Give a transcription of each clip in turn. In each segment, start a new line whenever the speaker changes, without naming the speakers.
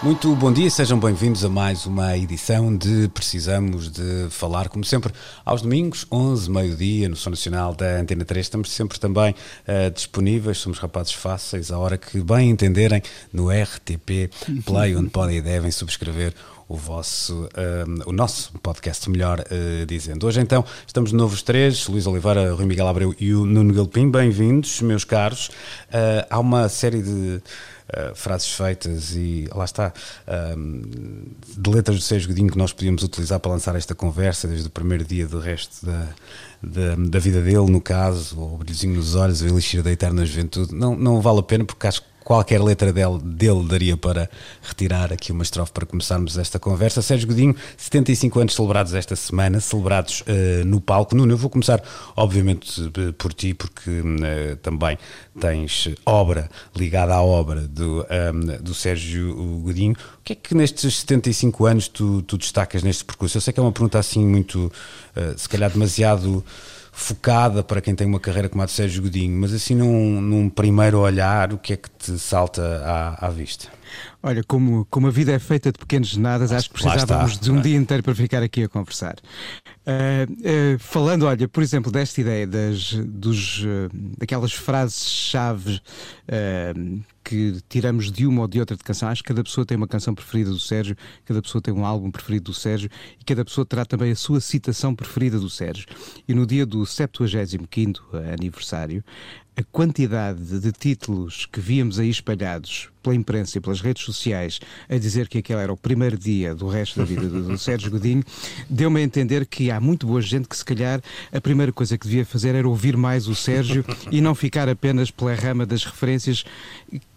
Muito bom dia, sejam bem-vindos a mais uma edição de Precisamos de Falar, como sempre, aos domingos, 11, meio-dia, no Som Nacional da Antena 3. Estamos sempre também uh, disponíveis, somos rapazes fáceis, à hora que bem entenderem, no RTP Play, onde podem e devem subscrever o vosso, um, o nosso podcast, melhor uh, dizendo. Hoje então estamos de novo os três, Luís Oliveira, Rui Miguel Abreu e o Nuno Galpim, bem-vindos, meus caros. Uh, há uma série de uh, frases feitas e lá está, de letras do Sérgio Godinho que nós podíamos utilizar para lançar esta conversa desde o primeiro dia do resto da, da, da vida dele, no caso, o brilhozinho nos olhos, o elixir da eterna juventude. Não, não vale a pena porque acho que qualquer letra dele, dele daria para retirar aqui uma estrofe para começarmos esta conversa. Sérgio Godinho, 75 anos celebrados esta semana, celebrados uh, no palco. Nuno, eu vou começar, obviamente, por ti, porque uh, também tens obra ligada à obra do, um, do Sérgio Godinho. O que é que nestes 75 anos tu, tu destacas neste percurso? Eu sei que é uma pergunta assim muito, uh, se calhar demasiado focada para quem tem uma carreira como a de Sérgio Godinho, mas assim num, num primeiro olhar, o que é que te salta à, à vista?
Olha, como, como a vida é feita de pequenos nadas, acho que precisávamos de um dia inteiro para ficar aqui a conversar. Uh, uh, falando, olha, por exemplo, desta ideia das, dos, uh, daquelas frases-chave que tiramos de uma ou de outra de canção. Acho que cada pessoa tem uma canção preferida do Sérgio, cada pessoa tem um álbum preferido do Sérgio e cada pessoa terá também a sua citação preferida do Sérgio. E no dia do 75 aniversário, a quantidade de títulos que víamos aí espalhados pela imprensa e pelas redes sociais a dizer que aquele era o primeiro dia do resto da vida do, Sérgio Godinho, deu-me a entender que há muito boa gente que se calhar a primeira coisa que devia fazer era ouvir mais o Sérgio e não ficar apenas pela rama das referências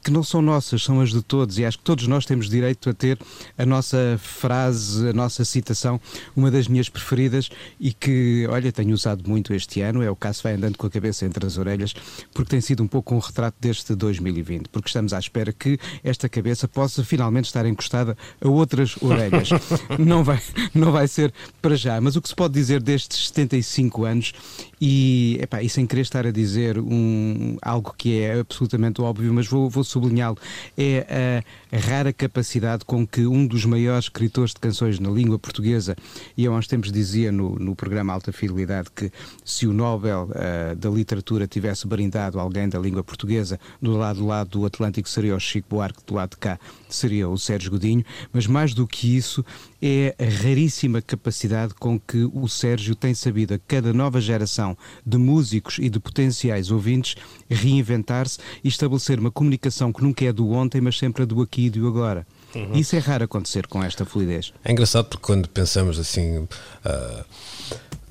que não são nossas, são as de todos, e acho que todos nós temos direito a ter a nossa frase, a nossa citação, uma das minhas preferidas e que, olha, tenho usado muito este ano, é o caso vai andando com a cabeça entre as orelhas, porque tem sido um pouco um retrato deste 2020, porque estamos à espera que esta cabeça possa finalmente estar encostada a outras orelhas. não, vai, não vai ser para já, mas o que se pode dizer destes 75 anos, e, epá, e sem querer estar a dizer um, algo que é absolutamente óbvio, mas vou, vou sublinhá-lo, é a, rara capacidade com que um dos maiores escritores de canções na língua portuguesa, e eu há uns tempos dizia no, no programa Alta Fidelidade que se o Nobel uh, da Literatura tivesse brindado alguém da língua portuguesa, do lado do lado do Atlântico seria o Chico Buarque, do lado de cá seria o Sérgio Godinho, mas mais do que isso é a raríssima capacidade com que o Sérgio tem sabido a cada nova geração de músicos e de potenciais ouvintes reinventar-se e estabelecer uma comunicação que nunca é do ontem, mas sempre a do aqui e do agora. Uhum. Isso é raro acontecer com esta fluidez.
É engraçado porque quando pensamos assim. Uh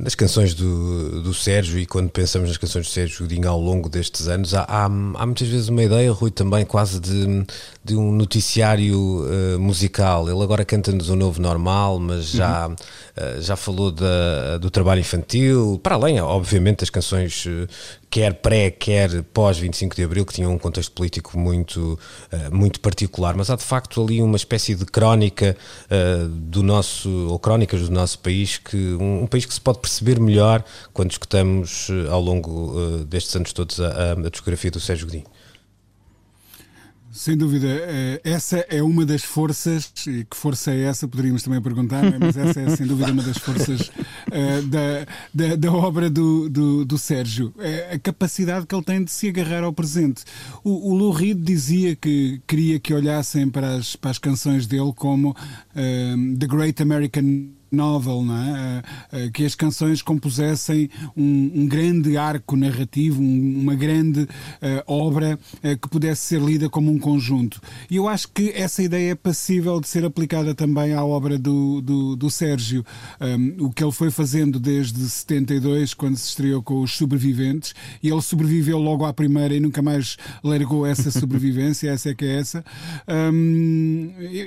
nas canções do, do Sérgio e quando pensamos nas canções do Sérgio Godinho ao longo destes anos, há, há, há muitas vezes uma ideia, Rui, também quase de, de um noticiário uh, musical. Ele agora canta-nos o novo normal, mas já, uhum. uh, já falou da, do trabalho infantil, para além, obviamente, das canções uh, quer pré, quer pós 25 de Abril, que tinham um contexto político muito, muito particular, mas há de facto ali uma espécie de crónica do nosso, ou crónicas do nosso país, que um, um, país que se pode perceber melhor quando escutamos ao longo destes anos todos a, a, a discografia do Sérgio Godinho.
Sem dúvida, eh, essa é uma das forças, e que força é essa, poderíamos também perguntar, é? mas essa é sem dúvida uma das forças uh, da, da, da, obra do, do, do, Sérgio. É a capacidade que ele tem de se agarrar ao presente. O, o Lou Reed dizia que queria que olhassem para as, para as canções dele como uh, The Great American novel, não é? Uh, que as canções compusessem um, um grande arco narrativo, um, uma grande uh, obra que pudesse ser lida como um conjunto. E eu acho que essa ideia é passível de ser aplicada também à obra do, do, do Sérgio. Um, o que ele foi fazendo desde 72, quando se estreou com Os Sobreviventes, e ele sobreviveu logo à primeira e nunca mais largou essa sobrevivência, essa é que é essa.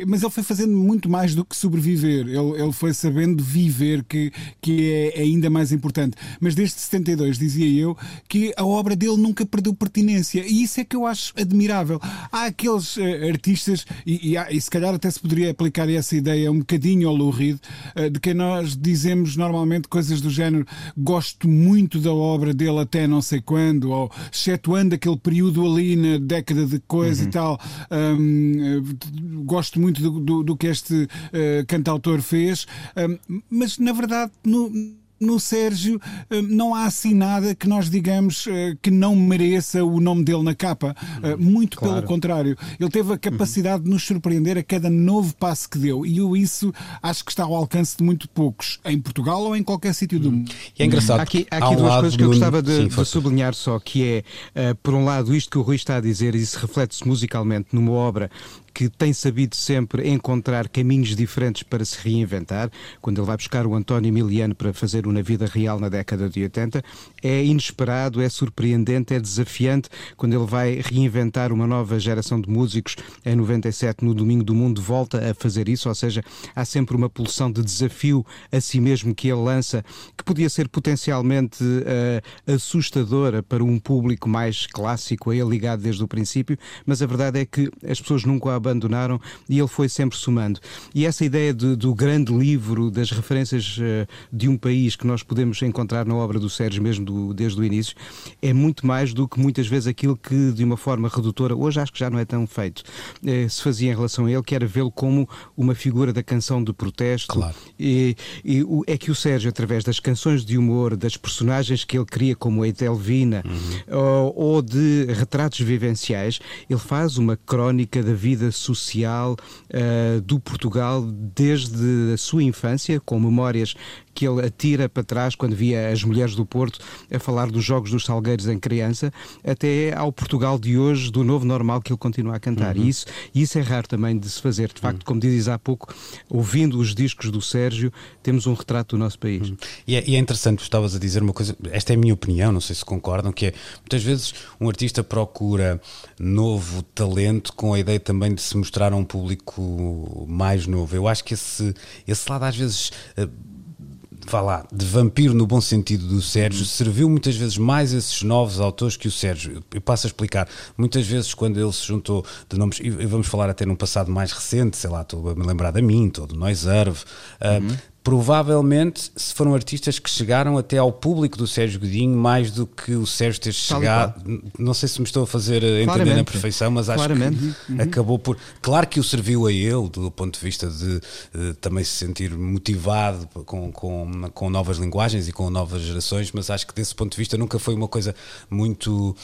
Mas ele foi fazendo muito mais do que sobreviver. Ele, ele foi sabendo viver, que, que é ainda mais importante. Mas desde 72, dizia eu, que a obra dele nunca perdeu pertinência. E isso é que eu acho admirável. Há aqueles uh, artistas, e, e, há, e, se calhar até se poderia aplicar essa ideia um bocadinho ao Lou Reed, uh, de que nós dizemos normalmente coisas do género gosto muito da obra dele até não sei quando, ou excetuando aquele período ali na década de coisa uhum. e tal. Um, gosto muito do, do, do que este uh, cantautor fez, mas na verdade no no Sérgio não há assim nada que nós digamos eh, que não mereça o nome dele na capa. Eh, muito claro. pelo contrário. Ele teve a capacidade de nos surpreender a cada novo passo que deu. E eu isso acho que está ao alcance de muito poucos, em Portugal ou em qualquer sítio do mundo.
E é engraçado.
Há aqui, há aqui há um duas coisas que eu gostava de, Sim, de sublinhar só, que é, uh, por um lado, isto que o Rui está a dizer, e isso reflete-se musicalmente numa obra que tem sabido sempre encontrar caminhos diferentes para se reinventar. Quando ele vai buscar o António Emiliano para fazer Na Vida Real na década de 80, é inesperado, é surpreendente, é desafiante. Quando ele vai reinventar uma nova geração de músicos em 97, no Domingo do Mundo, volta a fazer isso, ou seja, há sempre uma pulsão de desafio a si mesmo que ele lança, que podia ser potencialmente uh, assustadora para um público mais clássico, a ele ligado desde o princípio, mas a verdade é que as pessoas nunca abandonaram e ele foi sempre somando. E essa ideia de, do grande livro, das referências uh, de um país que nós podemos encontrar na obra do Sérgio mesmo do, desde o início, é muito mais do que muitas vezes aquilo que de uma forma redutora, hoje acho que já não é tão feito, uh, se fazia em relação a ele, que era vê-lo como uma figura da canção de protesto.
Claro.
E, e o, é que o Sérgio, através das canções de humor, das personagens que ele cria, como a Etelvina, uhum. ou, ou de retratos vivenciais, ele faz uma crónica da vida social uh, do Portugal desde a sua infância, com memórias que ele atira para trás quando via as mulheres do Porto a falar dos Jogos dos Salgueiros em criança, até ao Portugal de hoje, do novo normal que ele continua a cantar. Uhum. E isso, isso é raro também de se fazer. De facto, uhum. como dizes há pouco, ouvindo os discos do Sérgio, temos um retrato do nosso país. Uhum.
E, é, e é interessante, estavas a dizer uma coisa, esta é a minha opinião, não sei se concordam, que é muitas vezes um artista procura novo talento com a ideia também de se mostrar a um público mais novo. Eu acho que esse, esse lado às vezes eh, vá lá, de vampiro no bom sentido do Sérgio, serviu muitas vezes mais esses novos autores que o Sérgio. Eu passo a explicar. Muitas vezes, quando ele se juntou de nomes, e vamos falar até num passado mais recente, sei lá, estou a me lembrar da mim, todo Noiserve, uhum provavelmente se foram artistas que chegaram até ao público do Sérgio Godinho mais do que o Sérgio ter chegado. Não sei se me estou a fazer entender Claramente. na perfeição, mas acho Claramente. que uhum. acabou por. Claro que o serviu a ele, do ponto de vista de, de também se sentir motivado com, com, com novas linguagens e com novas gerações, mas acho que desse ponto de vista nunca foi uma coisa muito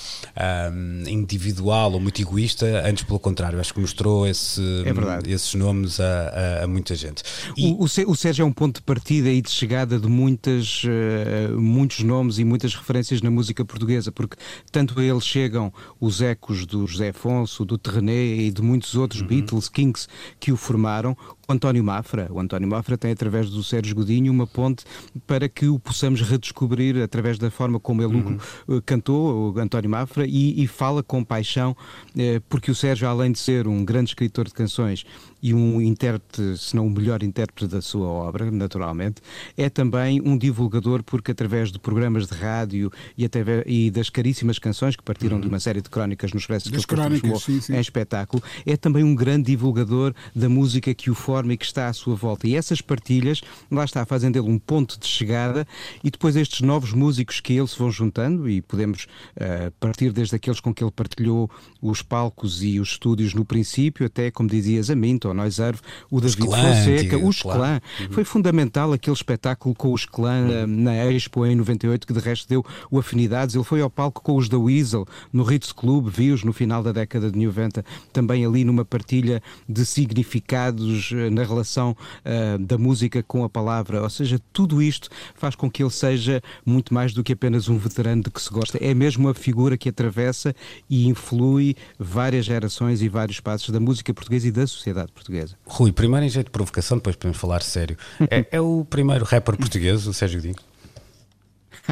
um, individual ou muito egoísta, antes pelo contrário, acho que mostrou esse, é esses nomes a, a, a muita gente.
E, o, o Sérgio é um ponto ponto de partida e de chegada de muitas, uh, muitos nomes e muitas referências na música portuguesa, porque tanto a ele chegam os ecos do José Afonso, do Terrené e de muitos outros uhum. Beatles, Kings que o formaram, o António Mafra. O António Mafra tem, através do Sérgio Godinho, uma ponte para que o possamos redescobrir através da forma como ele uhum. Eh, cantou, o António Mafra, e, e fala com paixão, eh, porque o Sérgio, além de ser um grande escritor de canções e um intérprete, se não o melhor intérprete da sua obra, naturalmente, é também um divulgador, porque através de programas de rádio e, até, e das caríssimas canções que partiram uhum. de uma série de crónicas nos Expresso que ele transformou em espetáculo, é também um grande divulgador da música que o e que está à sua volta. E essas partilhas, lá está, fazem dele um ponto de chegada e depois estes novos músicos que ele se vão juntando e podemos uh, partir desde aqueles com que ele partilhou os palcos e os estúdios no princípio, até, como dizias, a Minto, o Noiserve, o David Fonseca, os Clã. Uhum. Foi fundamental aquele espetáculo com os clã na Expo em 98, que de resto deu o Afinidades. Ele foi ao palco com os da Weasel no Ritz Club, viu-os no final da década de 90, também ali numa partilha de significados eh, na relação uh, da música com a palavra. Ou seja, tudo isto faz com que ele seja muito mais do que apenas um veterano de que se gosta. É mesmo uma figura que atravessa e influi várias gerações e vários passos da música portuguesa e da sociedade portuguesa.
Rui, primeiro em jeito de provocação, depois podemos falar sério. É, é o primeiro rapper português, o Sérgio Godinho?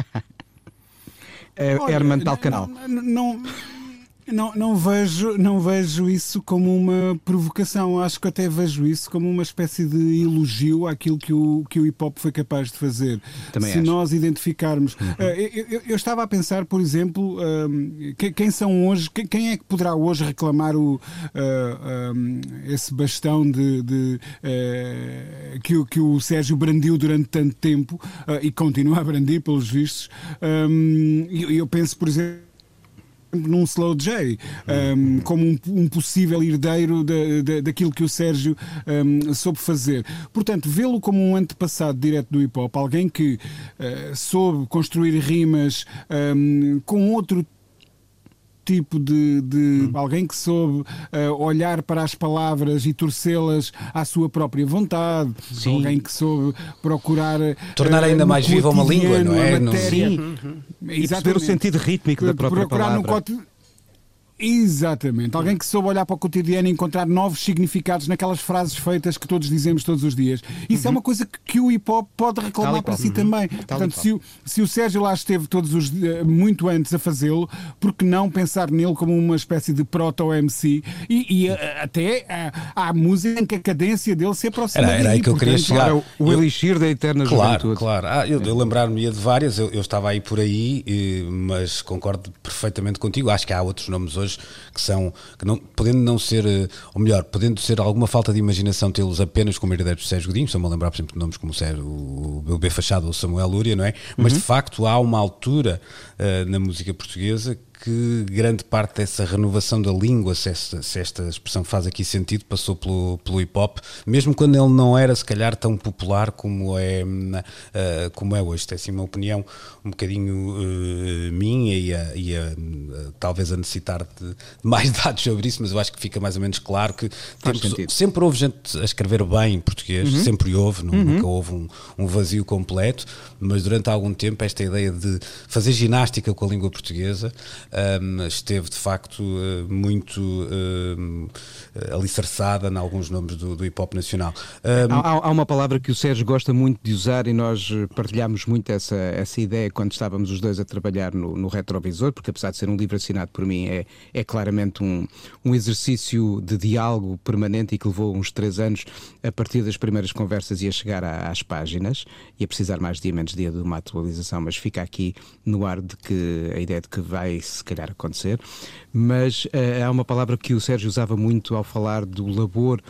é Olha, Herman Talcanal.
Não, não, não, não, vejo, não vejo isso como uma provocação, acho que até vejo isso como uma espécie de elogio àquilo que o, que o hip hop foi capaz de fazer.
Também
Se
acho.
nós identificarmos. Uhum. Uh, eu, eu, eu, estava a pensar, por exemplo, uh, quem são hoje, quem é que poderá hoje reclamar o, uh, um, esse bastão de, de que, que o Sérgio brandiu durante tanto tempo e continua a brandir, pelos vistos. Um, eu, eu penso, por exemplo, num Slow J, um, como um, um, possível herdeiro de, de, daquilo que o Sérgio um, soube fazer. Portanto, vê-lo como um antepassado direto do hip hop, alguém que uh, soube construir rimas com outro tipo de, de hum. alguém que soube uh, olhar para as palavras e torcê-las à sua própria vontade, Sim. alguém que soube procurar
tornar uh, ainda mais viva uma língua, não é?
Matéria. Sim. Uhum. E perceber o sentido rítmico da própria procurar palavra. No
Exatamente. Alguém que soube olhar para o cotidiano e encontrar novos significados naquelas frases feitas que todos dizemos todos os dias. Isso uhum. é uma coisa que, que, o hip hop pode reclamar para si uhum. também. Tal Portanto, se o, se o Sérgio lá esteve todos os muito antes a fazê-lo, por que não pensar nele como uma espécie de proto-MC? E, e até há, há, música em que a cadência dele se aproxima.
Era, era aí que eu queria chegar.
o eu, elixir da eterna
claro,
juventude.
Claro, ah, eu, eu lembrar-me de várias, eu, eu, estava aí por aí, mas concordo perfeitamente contigo. Acho que há outros nomes hoje que são, que não, podendo não ser, eh, ou melhor, podendo ser alguma falta de imaginação tê-los apenas como herdeiros de Sérgio Godinho, estou-me a lembrar, por exemplo, de nomes como o, Sérgio, o Bebê Fachado ou o Samuel Lúria, não é? Mas uhum. de facto há uma altura uh, na música portuguesa que grande parte dessa renovação da língua, se esta, se esta, expressão faz aqui sentido, passou pelo, pelo hip hop, mesmo quando ele não era se calhar tão popular como é, uh, como é hoje. Tem assim uma opinião um bocadinho uh, minha e, a, e a, talvez a necessitar de mais dados sobre isso, mas eu acho que fica mais ou menos claro que temos, sempre houve gente a escrever bem em português, uhum. sempre houve, uhum. nunca houve um, um vazio completo, mas durante algum tempo esta ideia de fazer ginástica com a língua portuguesa um, esteve de facto uh, muito uh, alicerçada em alguns nomes do, do hip hop nacional.
Um, há, há, uma palavra que o Sérgio gosta muito de usar e nós partilhámos muito essa, essa ideia quando estávamos os dois a trabalhar no, no retrovisor, porque apesar de ser um livro assinado por mim, é, é claramente um, um exercício de diálogo permanente e que levou uns três anos a partir das primeiras conversas e a chegar a, às páginas e a precisar mais dia menos dia de uma atualização, mas fica aqui no ar de que a ideia de que vai se calhar acontecer, mas uh, há uma palavra que o Sérgio usava muito ao falar do labor.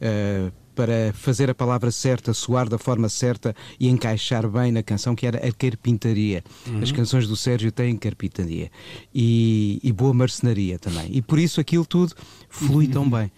Uh, para fazer a palavra certa, soar da forma certa e encaixar bem na canção, que era a carpintaria. Uhum. As canções do Sérgio têm carpintaria e, e, boa marcenaria também. E por isso aquilo tudo flui uhum. tão bem.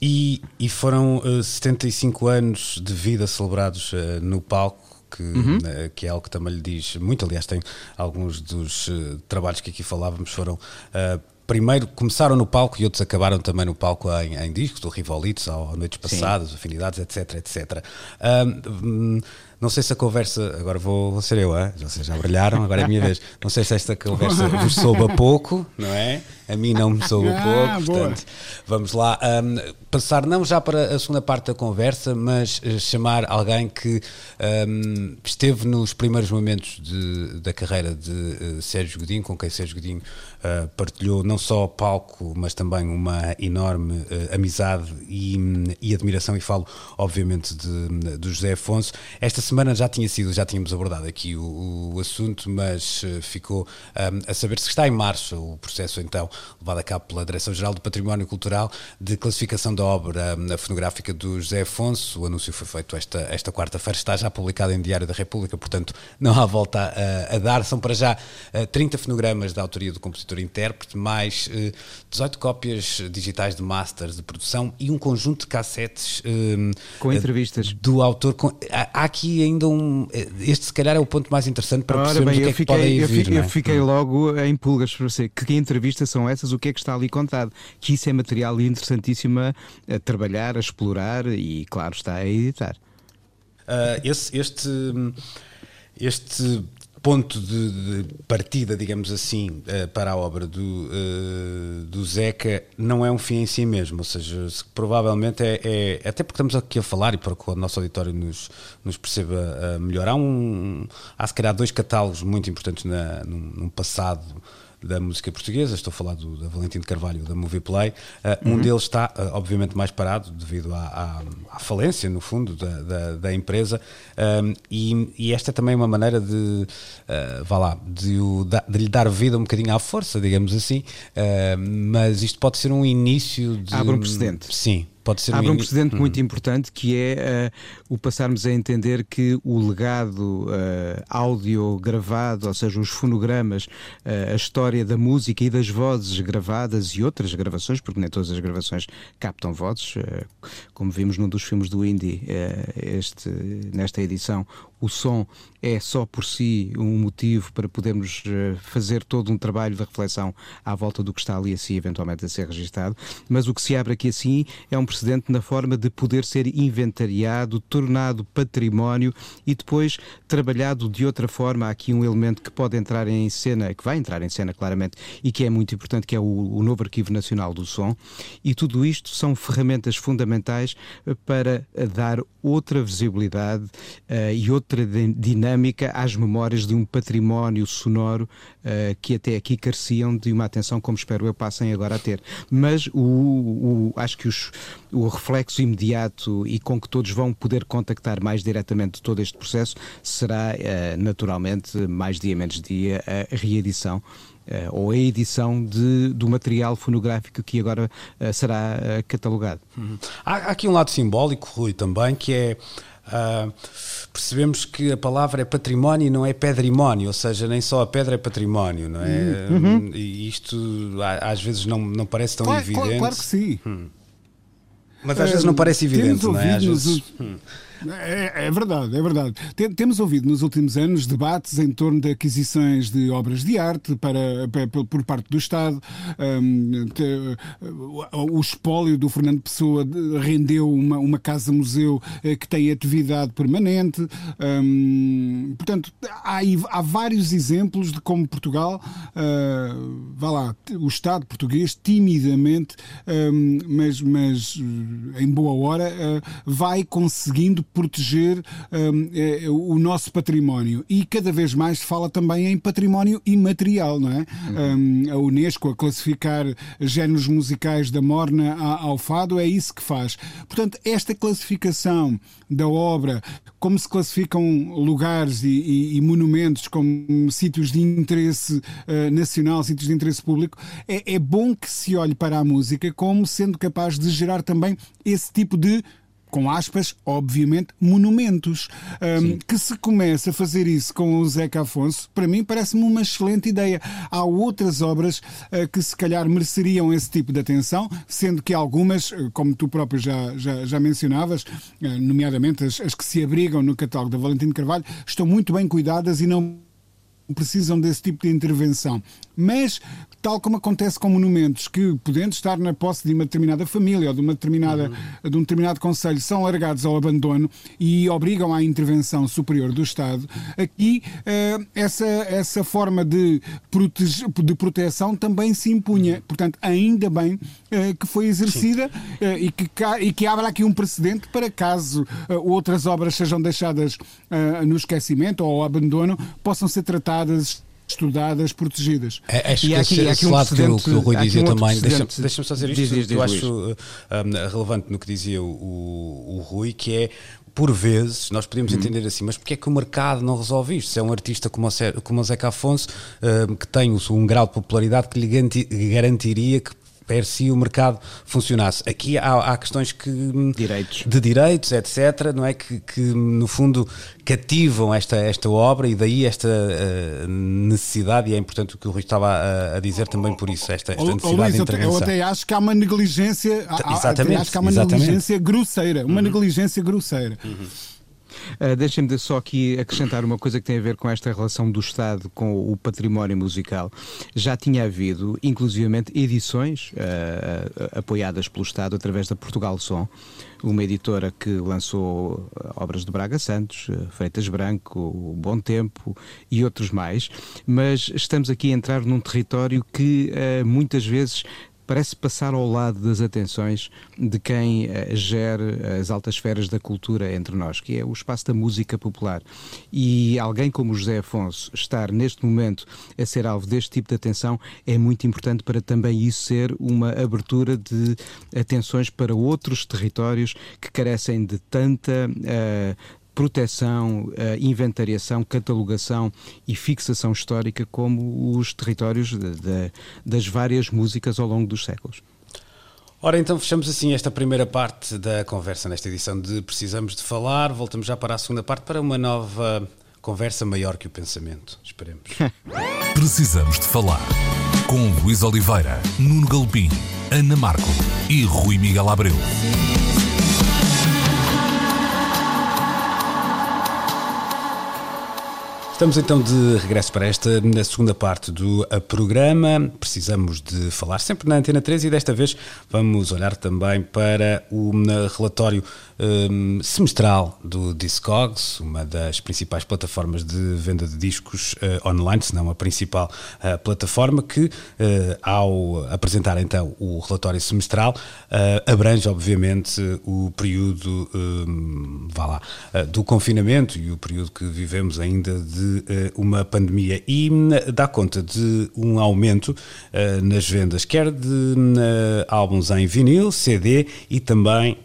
E, e foram uh, 75 anos de vida celebrados uh, no palco que, uhum. uh, que é algo que também lhe diz muito. Aliás, tem alguns dos uh, trabalhos que aqui falávamos foram. Uh, primeiro começaram no palco e outros acabaram também no palco em, em discos, do Rivalitos, ao Noites Passadas, Sim. Afinidades, etc, etc. Um, não sei se a conversa. Agora vou, vou ser eu, hein? vocês já brilharam, agora é a minha vez. Não sei se esta conversa vos soube a pouco, não é? A mim não me soube a pouco, ah, portanto, vamos lá. Um, passar não já para a segunda parte da conversa, mas uh, chamar alguém que um, esteve nos primeiros momentos de, da carreira de uh, Sérgio Godinho, com quem Sérgio Godinho uh, partilhou não só palco, mas também uma enorme amizade e, e, admiração, e falo, obviamente, de, de José Afonso. Esta semana já tinha sido, já tínhamos abordado aqui o, o assunto, mas uh, ficou um, a saber se está em marcha o processo então levado a cabo pela Direção-Geral do Património Cultural de classificação da obra fonográfica do José Afonso. O anúncio foi feito esta, esta quarta-feira, está já publicado em Diário da República, portanto não há volta a, a dar. São para já 30 fonogramas da autoria do compositor intérprete, mais 18 cópias digitais de masters de produção e um conjunto de cassetes
com entrevistas
do autor. Com, há, aqui ainda um. Este, se calhar, é o ponto mais interessante para Ora, percebermos bem, o que é que fiquei, podem
eu
vir.
Fiquei, é? Eu fiquei logo em pulgas para você. Que entrevistas são essas? O que é que está ali contado? Que isso é material interessantíssimo a, trabalhar, a explorar e, claro, está a editar.
Uh, esse, este, este ponto de, de, partida, digamos assim, uh, para a obra do, uh, do Zeca não é um fim em si mesmo, ou seja, se, provavelmente é, é, até porque estamos aqui a falar e para que o nosso auditório nos, nos perceba melhor, há, um, há se calhar dois catálogos muito importantes na, num, num passado da música portuguesa, estou a falar do, da Valentim de Carvalho, da Movieplay. Uh, um uhum. deles está, uh, obviamente, mais parado devido à, à, à falência, no fundo, da, da, da empresa. Um, e, e, esta é também uma maneira de, uh, vá lá, de, o, de, lhe dar vida um bocadinho à força, digamos assim. mas isto pode ser um início de.
Abre um precedente.
Sim, Pode ser
Abre um, um precedente uhum. muito importante que é uh, o passarmos a entender que o legado uh, áudio gravado, ou seja, os fonogramas, uh, a história da música e das vozes gravadas e outras gravações, porque nem todas as gravações captam vozes, como vimos num dos filmes do Indie, este, nesta edição, o som é só por si um motivo para podermos eh, fazer todo um trabalho de reflexão à volta do que está ali assim eventualmente a ser registado, mas o que se abre aqui assim é um precedente na forma de poder ser inventariado, tornado património e depois trabalhado de outra forma. Há aqui um elemento que pode entrar em cena, que vai entrar em cena claramente e que é muito importante, que é o, o novo Arquivo Nacional do Som e tudo isto são ferramentas fundamentais eh, para dar outra visibilidade uh, e outra dinâmica às memórias de um património sonoro uh, que até aqui careciam de uma atenção, como espero eu, passem agora a ter. Mas o, o acho que os, o reflexo imediato e com que todos vão poder contactar mais diretamente todo este processo será, uh, naturalmente, mais dia menos dia, a reedição Uh, ou a edição de, do material fonográfico que agora uh, será uh, catalogado.
Uhum. Há, há, aqui um lado simbólico, Rui, também, que é. Percebemos que a palavra é património e não é pedrimónio, ou seja, nem só a pedra é património, não é? Uhum. E isto às vezes não, não parece tão
claro,
evidente.
Claro, claro que sim. Hum.
Mas às vezes não parece evidente, não é? Às vezes... Hum.
É, é, verdade, é verdade. Temos ouvido nos últimos anos debates em torno de aquisições de obras de arte para, para por parte do Estado. Um, te, o espólio do Fernando Pessoa rendeu uma, uma casa-museu eh, que tem atividade permanente. Um, portanto, há, há, vários exemplos de como Portugal, uh, vá lá, o Estado português, timidamente, um, mas, mas em boa hora, uh, vai conseguindo proteger um, é, o nosso património. E cada vez mais se fala também em património imaterial, não é? Uhum. Um, a Unesco a classificar géneros musicais da morna ao fado é isso que faz. Portanto, esta classificação da obra, como se classificam lugares e, e, e monumentos como sítios de interesse uh, nacional, sítios de interesse público, é, é bom que se olhe para a música como sendo capaz de gerar também esse tipo de com aspas, obviamente, monumentos. Um, que se começa a fazer isso com o Zeca Afonso, para mim parece-me uma excelente ideia. Há outras obras uh, que se calhar mereceriam esse tipo de atenção, sendo que algumas, eh, como tu próprio já, já, já mencionavas, uh, nomeadamente as, as que se abrigam no catálogo da Valentim Carvalho, estão muito bem cuidadas e não precisam desse tipo de intervenção. Mas, tal como acontece com monumentos que, podendo estar na posse de uma determinada família ou de, uma determinada, uhum. de um determinado conselho, são largados ao abandono e obrigam à intervenção superior do Estado, aqui uh, essa, essa forma de, protege, de proteção também se impunha. Portanto, ainda bem uh, que foi exercida uh, e, que, e que abre aqui um precedente para caso outras obras sejam deixadas no esquecimento ou ao abandono, possam ser tratadas estudadas protegidas.
É, acho e que aqui, esse, esse um lado que, que o Rui dizia um também, deixa-me deixa só dizer isto, diz, diz, que eu acho um, relevante no que dizia o, o, o Rui, que é por vezes, nós podemos uhum. entender assim, mas porque é que o mercado não resolve isto? Se é um artista como o, como o Zeca Afonso, uh, que tem um grau de popularidade que lhe garantiria que per si o mercado funcionasse. Aqui há, há questões que
direitos.
de direitos, etc., não é que, que no fundo cativam esta, esta obra e daí esta uh, necessidade, e é importante o que o Rui estava a, a dizer também por isso, esta, esta necessidade Luís, de intervenção.
Eu até acho que há uma negligência,
exatamente,
acho que há uma exatamente. negligência grosseira, uma uhum. negligência grosseira.
Uhum. Uh, Deixem-me só aqui acrescentar uma coisa que tem a ver com esta relação do Estado com o património musical. Já tinha havido, inclusivamente, edições uh, apoiadas pelo Estado através da Portugal Som, uma editora que lançou obras de Braga Santos, Freitas Branco, Bom Tempo e outros mais, mas estamos aqui a entrar num território que uh, muitas vezes parece passar ao lado das atenções de quem uh, gera as altas esferas da cultura entre nós, que é o espaço da música popular. E alguém como José Afonso estar neste momento a ser alvo deste tipo de atenção é muito importante para também isso ser uma abertura de atenções para outros territórios que carecem de tanta uh, proteção, inventariação, catalogação e fixação histórica como os territórios de, de, das várias músicas ao longo dos séculos.
Ora, então fechamos assim esta primeira parte da conversa nesta edição de Precisamos de Falar. Voltamos já para a segunda parte para uma nova conversa maior que o pensamento. Esperemos.
Precisamos de Falar com Luís Oliveira, Nuno Galpim, Ana Marco e Rui Miguel Abreu.
Estamos então de regresso para esta na segunda parte do programa. Precisamos de falar sempre na Antena 3 e desta vez vamos olhar também para o relatório um, semestral do Discogs, uma das principais plataformas de venda de discos uh, online, se não a principal uh, plataforma, que uh, ao apresentar então o relatório semestral abrange obviamente o período um, vá lá, do confinamento e o período que vivemos ainda de uh, uma pandemia e uh, dá conta de um aumento uh, nas vendas, quer de álbuns em vinil, CD e também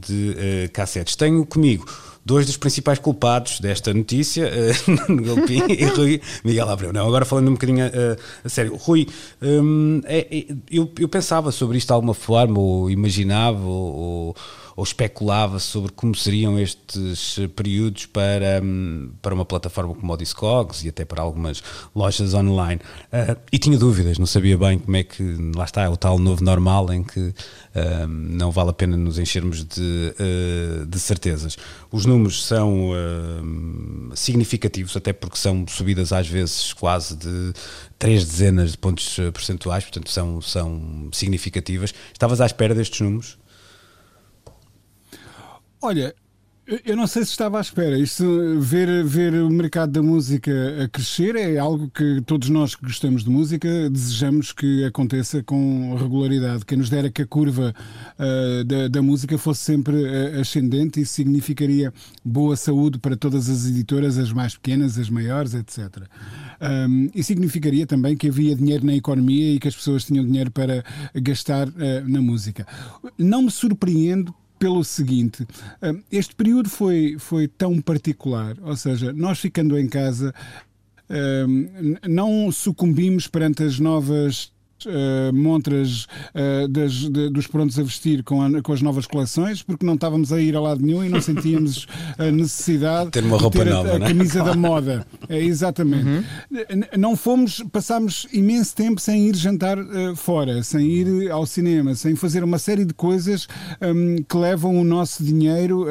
de cassetes. Tenho comigo dois dos principais culpados desta notícia, uh, Galpim e Rui Miguel Abreu. Não, agora falando um bocadinho uh, a sério. Rui, um, é, é, eu, eu, pensava sobre isto de alguma forma, ou imaginava, ou, ou especulava sobre como seriam estes períodos para, hum, para uma plataforma como o Discogs e até para algumas lojas online. Uh, e tinha dúvidas, não sabia bem como é que, lá está, é o tal novo normal em que uh, não vale a pena nos enchermos de, uh, de certezas. Os números são significativos, até porque são subidas às vezes quase de três dezenas de pontos percentuais, portanto são, são significativas. Estavas à espera destes números?
Olha, eu não sei se estava à espera. Isto, ver, ver o mercado da música a crescer é algo que todos nós que gostamos de música desejamos que aconteça com regularidade. Quem nos dera que a curva uh, da, da, música fosse sempre uh, ascendente, isso significaria boa saúde para todas as editoras, as mais pequenas, as maiores, etc. Um, e significaria também que havia dinheiro na economia e que as pessoas tinham dinheiro para gastar uh, na música. Não me surpreendo pelo seguinte: hum, este período foi, foi tão particular, ou seja, nós ficando em casa. Um, não sucumbimos perante as novas uh, montras uh, das, de, dos prontos a vestir com, a, com, as novas coleções, porque não estávamos a ir a lado nenhum e não sentíamos a necessidade
ter uma roupa
de ter
nova,
a, a
né?
camisa da moda. É, exatamente. Uhum. Não fomos, passámos imenso tempo sem ir jantar uh, fora, sem ir ao cinema, sem fazer uma série de coisas um, que levam o nosso dinheiro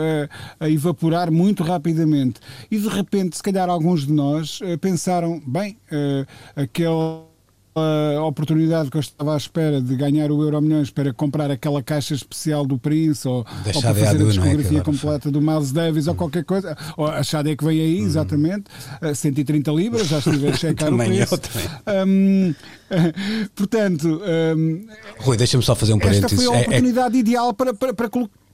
a evaporar muito rapidamente. E de repente, se calhar alguns de nós pensaram, bem, aquele a oportunidade que eu estava à espera de ganhar o Euro Milhões para comprar aquela caixa especial do Prince ou, ou para fazer a, é? discografia é completa do Miles Davis ou qualquer coisa, ou a Xadé que vem aí, uhum. exatamente, 130 libras, já estive a checar o preço. Eu um, portanto, um,
Rui, deixa-me só fazer um parênteses.
Esta foi a oportunidade é, é... ideal para, para, para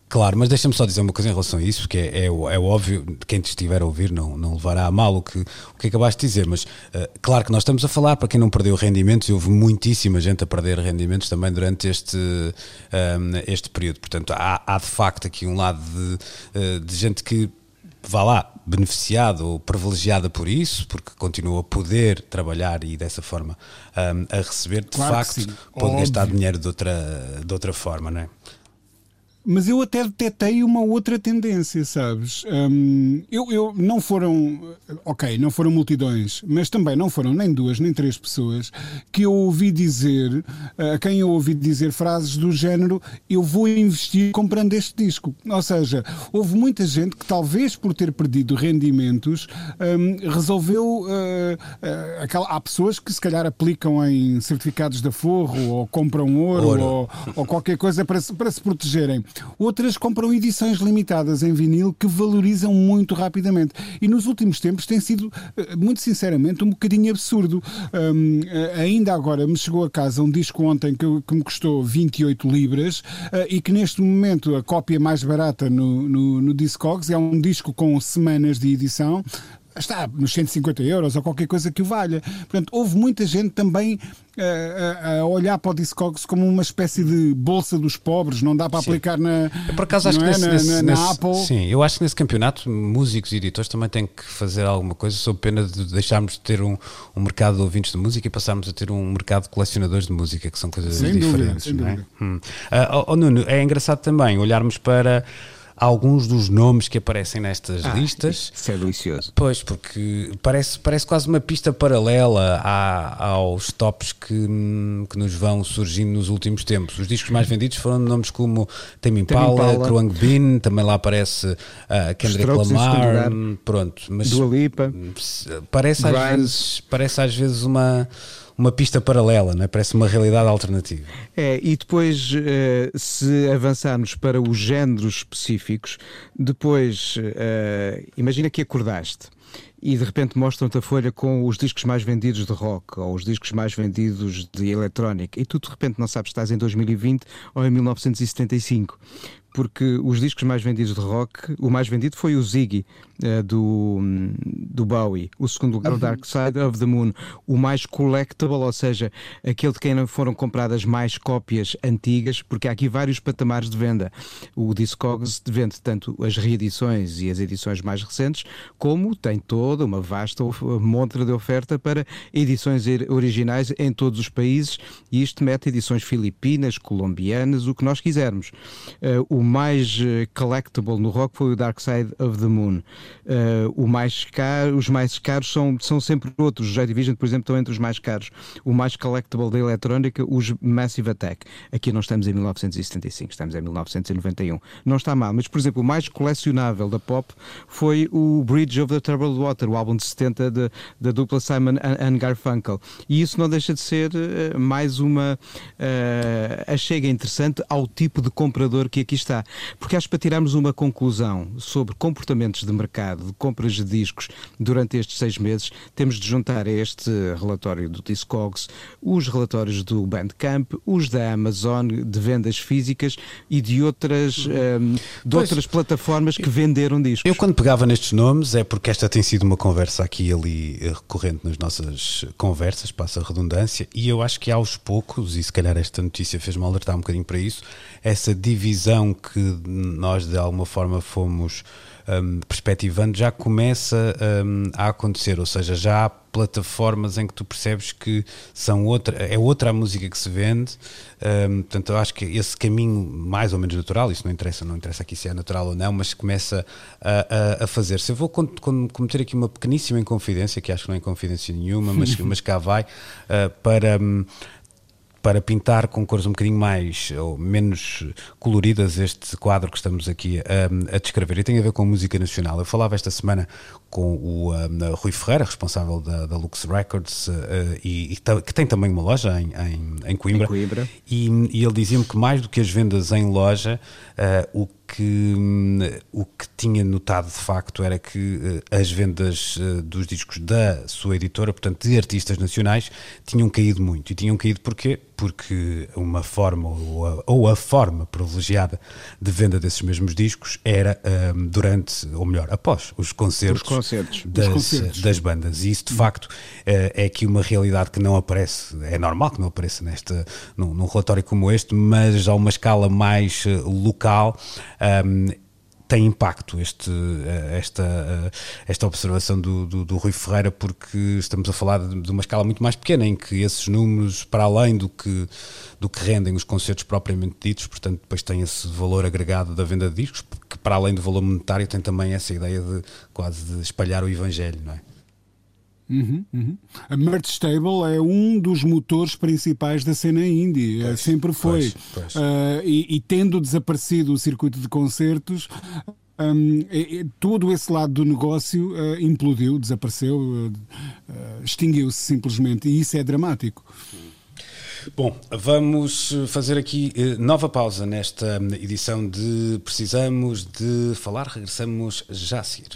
Claro, mas deixa-me só dizer uma coisa em relação a isso, porque é, é, é óbvio, quem te estiver a ouvir não, não levará a mal o que, o que acabaste de dizer, mas uh, claro que nós estamos a falar para quem não perdeu rendimentos, e houve muitíssima gente a perder rendimentos também durante este, um, este período. Portanto, há, há, de facto aqui um lado de, uh, de gente que vá lá, beneficiado ou privilegiada por isso, porque continua a poder trabalhar e dessa forma um, a receber, de claro facto, pode gastar dinheiro de outra, de outra forma, não é?
Mas eu até detetei uma outra tendência, sabes? Um, eu, eu não foram, ok, não foram multidões, mas também não foram nem duas nem três pessoas que eu ouvi dizer, a quem eu ouvi dizer frases do género: eu vou investir comprando este disco. Ou seja, houve muita gente que, talvez por ter perdido rendimentos, um, resolveu. Uh, uh, aquela, há pessoas que se calhar aplicam em certificados de aforro ou compram ouro, ouro. Ou, ou qualquer coisa para, para se protegerem. Outras compram edições limitadas em vinil que valorizam muito rapidamente. E nos últimos tempos tem sido, eh, muito sinceramente, um bocadinho absurdo. Um, eh, ainda agora me chegou a casa um disco ontem que, que me custou 28 libras uh, e que neste momento a cópia mais barata no, no, no Discogs é um disco com semanas de edição está nos 150 euros ou qualquer coisa que o valha. Portanto, houve muita gente também a, eh, a, a olhar para o Discogs como uma espécie de bolsa dos pobres, não dá para sim. aplicar na,
eu por acaso acho que é? nesse, na, nesse, na, Apple. Sim, eu acho que nesse campeonato músicos e editores também têm que fazer alguma coisa sob pena de deixarmos de ter um, um mercado de ouvintes de música e passarmos a ter um mercado de colecionadores de música, que são coisas sem diferentes. Dúvida, sem é? Hum. Uh, oh, Nuno, é engraçado também olharmos para alguns dos nomes que aparecem nestas
ah,
listas.
Isso é delicioso.
Pois, porque parece, parece quase uma pista paralela à, aos tops que, que nos vão surgindo nos últimos tempos. Os discos mais vendidos foram nomes como Tame Impala. Kruang Bin, também lá aparece uh, Kendrick Lamar, pronto.
Mas Dua Lipa.
Parece às, vezes, parece às vezes uma uma pista paralela, não é? parece uma realidade alternativa.
É, e depois, uh, se avançarmos para os géneros específicos, depois, uh, imagina que acordaste e de repente mostram-te a folha com os discos mais vendidos de rock ou os discos mais vendidos de eletrónica e tu de repente não sabes se estás em 2020 ou em 1975 porque os discos mais vendidos de rock, o mais vendido foi o Ziggy, uh, do, do Bowie. O segundo lugar, o Dark Side of the Moon. O mais collectible, ou seja, aquele de quem foram compradas mais cópias antigas, porque há aqui vários patamares de venda. O Discogs vende tanto as reedições e as edições mais recentes, como tem toda uma vasta montra de oferta para edições originais em todos os países, e isto mete edições filipinas, colombianas, o que nós quisermos. Uh, o mais eh, collectible no rock foi o Dark Side of the Moon. Uh, o mais caro, os mais caros são, são sempre outros. Os Joy Division, por exemplo, estão entre os mais caros. O mais collectible da eletrónica, os Massive Attack. Aqui não estamos em 1975, estamos em 1991. Não está mal, mas, por exemplo, o mais colecionável da pop foi o Bridge of the Troubled Water, o álbum de 70 da dupla Simon and Garfunkel. E isso não deixa de ser uh, mais uma uh, achega interessante ao tipo de comprador que aqui está está. Porque acho que para tirarmos uma conclusão sobre comportamentos de mercado, de compras de discos durante estes seis meses, temos de juntar a este relatório do Discogs os relatórios do Bandcamp, os da Amazon de vendas físicas e de outras, um, ehm, de outras plataformas que venderam discos.
Eu quando pegava nestes nomes é porque esta tem sido uma conversa aqui e ali recorrente nas nossas conversas, passa a redundância, e eu acho que aos poucos, e se calhar esta notícia fez-me alertar um bocadinho para isso, essa divisão que nós de alguma forma fomos um, perspectivando já começa um, a acontecer, ou seja, já há plataformas em que tu percebes que são outra, é outra a música que se vende, um, portanto eu acho que esse caminho mais ou menos natural, isso não interessa, não interessa aqui se é natural ou não, mas começa a, a, a fazer-se. Eu vou cometer aqui uma pequeníssima inconfidência, que acho que não é inconfidência nenhuma, mas, mas cá vai, uh, para hum, para pintar com cores um bocadinho mais ou menos coloridas este quadro que estamos aqui a, a descrever. E tem a ver com música nacional. Eu falava esta semana com o um, Rui Ferreira, responsável da, da Lux Records, uh, e, e, que tem também uma loja em, em, em Coimbra. Em Coimbra. E, e, ele dizia-me que mais do que as vendas em loja, uh, o que hum, o que tinha notado de facto era que uh, as vendas uh, dos discos da sua editora, portanto de artistas nacionais, tinham caído muito. E tinham caído porquê? Porque uma forma ou a, ou a forma privilegiada de venda desses mesmos discos era um, durante, ou melhor, após os concertos,
os concertos.
Das,
os
concertos. das bandas. E isso de facto uh, é aqui uma realidade que não aparece, é normal que não apareça nesta, num, num relatório como este, mas a uma escala mais local um, tem impacto este, eh, esta, eh, esta observação do, do, do, Rui Ferreira, porque estamos a falar de, uma escala muito mais pequena, em que esses números, para além do que, do que rendem os concertos propriamente ditos, portanto, depois tem esse valor agregado da venda de discos, que para além do valor monetário tem também essa ideia de quase de espalhar o evangelho, não é?
Uhum, uhum. A Merch Stable é um dos motores principais da cena indie, pois, sempre foi. Pois, pois. Uh, e, e, tendo desaparecido o circuito de concertos, um, e, todo esse lado do negócio uh, implodiu, desapareceu, uh, extinguiu-se simplesmente, e isso é dramático.
Bom, vamos fazer aqui nova pausa nesta edição de Precisamos de Falar. Regressamos já a seguir.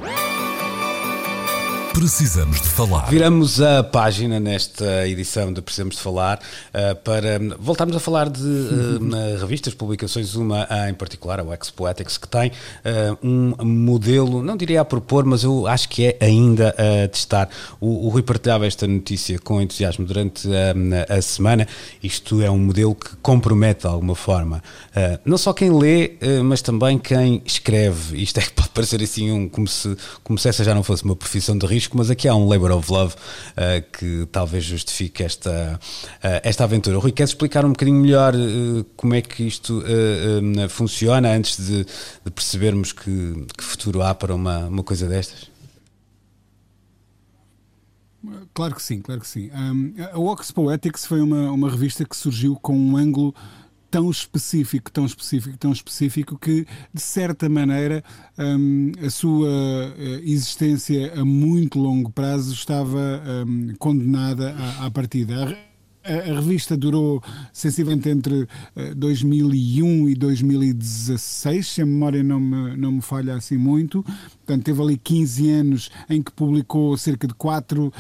Precisamos de falar.
Viramos a página nesta edição de Precisamos de Falar uh, para voltarmos a falar de uh, revistas, publicações, uma em particular, a Wax Poetics, que tem uh, um modelo, não diria a propor, mas eu acho que é ainda a testar. O, o Rui partilhava esta notícia com entusiasmo durante a semana. Isto é um modelo que compromete de alguma forma não só quem lê, mas também quem escreve. Isto é que pode parecer assim um, como, se, como se essa já não fosse uma profissão de risco, mas aqui há um labor of love uh, que talvez justifique esta, uh, esta aventura. Rui, queres explicar um bocadinho melhor uh, como é que isto funciona antes de, de percebermos que, que, futuro há para uma, uma coisa destas?
Claro que sim, claro que sim. Um, a Ox Poetics foi uma, uma revista que surgiu com um ângulo tão específico, tão específico, tão específico que, de certa maneira, um, a sua eh, existência a muito longo prazo estava um, condenada à, à partida a, revista durou sensivelmente entre 2001 eh, e 2016, se a memória não me, não me falha assim muito. Portanto, teve ali 15 anos em que publicou cerca de 4,